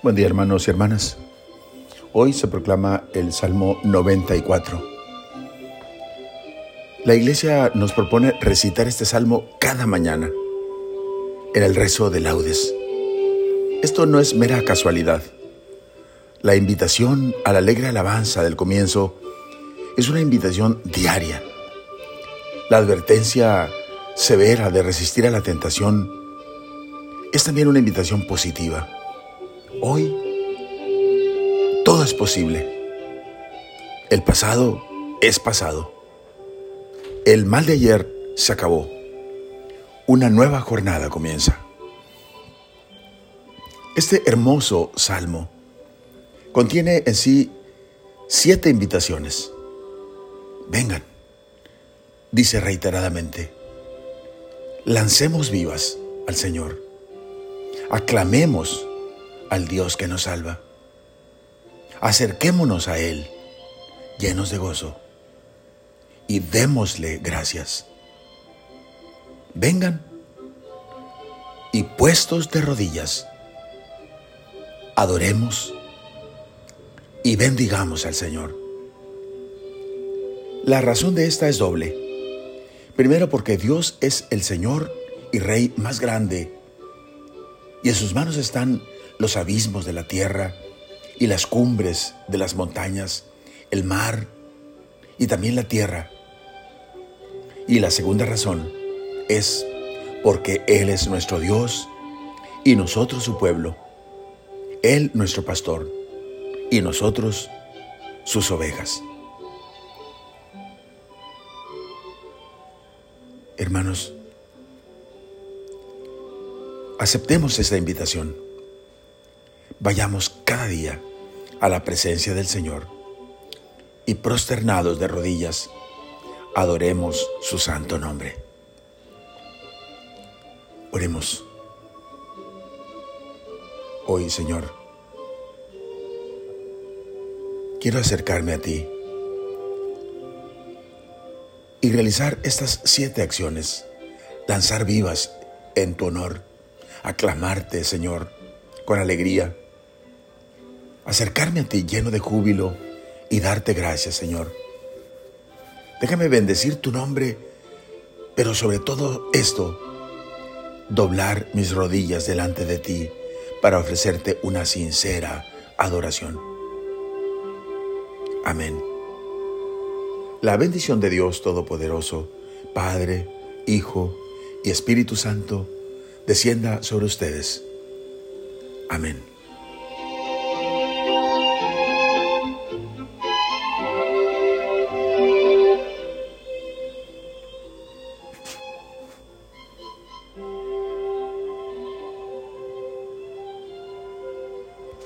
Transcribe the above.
Buen día hermanos y hermanas. Hoy se proclama el Salmo 94. La iglesia nos propone recitar este salmo cada mañana en el rezo de laudes. Esto no es mera casualidad. La invitación a la alegre alabanza del comienzo es una invitación diaria. La advertencia severa de resistir a la tentación es también una invitación positiva. Hoy todo es posible. El pasado es pasado. El mal de ayer se acabó. Una nueva jornada comienza. Este hermoso salmo contiene en sí siete invitaciones. Vengan, dice reiteradamente, lancemos vivas al Señor, aclamemos al Dios que nos salva. Acerquémonos a Él llenos de gozo y démosle gracias. Vengan y puestos de rodillas, adoremos y bendigamos al Señor. La razón de esta es doble. Primero porque Dios es el Señor y Rey más grande, y en sus manos están los abismos de la tierra y las cumbres de las montañas, el mar y también la tierra. Y la segunda razón es porque Él es nuestro Dios y nosotros su pueblo. Él nuestro pastor y nosotros sus ovejas. Hermanos, aceptemos esta invitación vayamos cada día a la presencia del Señor y prosternados de rodillas, adoremos su santo nombre. Oremos. Hoy, Señor, quiero acercarme a ti y realizar estas siete acciones, lanzar vivas en tu honor, aclamarte, Señor, con alegría acercarme a ti lleno de júbilo y darte gracias, Señor. Déjame bendecir tu nombre, pero sobre todo esto, doblar mis rodillas delante de ti para ofrecerte una sincera adoración. Amén. La bendición de Dios Todopoderoso, Padre, Hijo y Espíritu Santo, descienda sobre ustedes. Amén.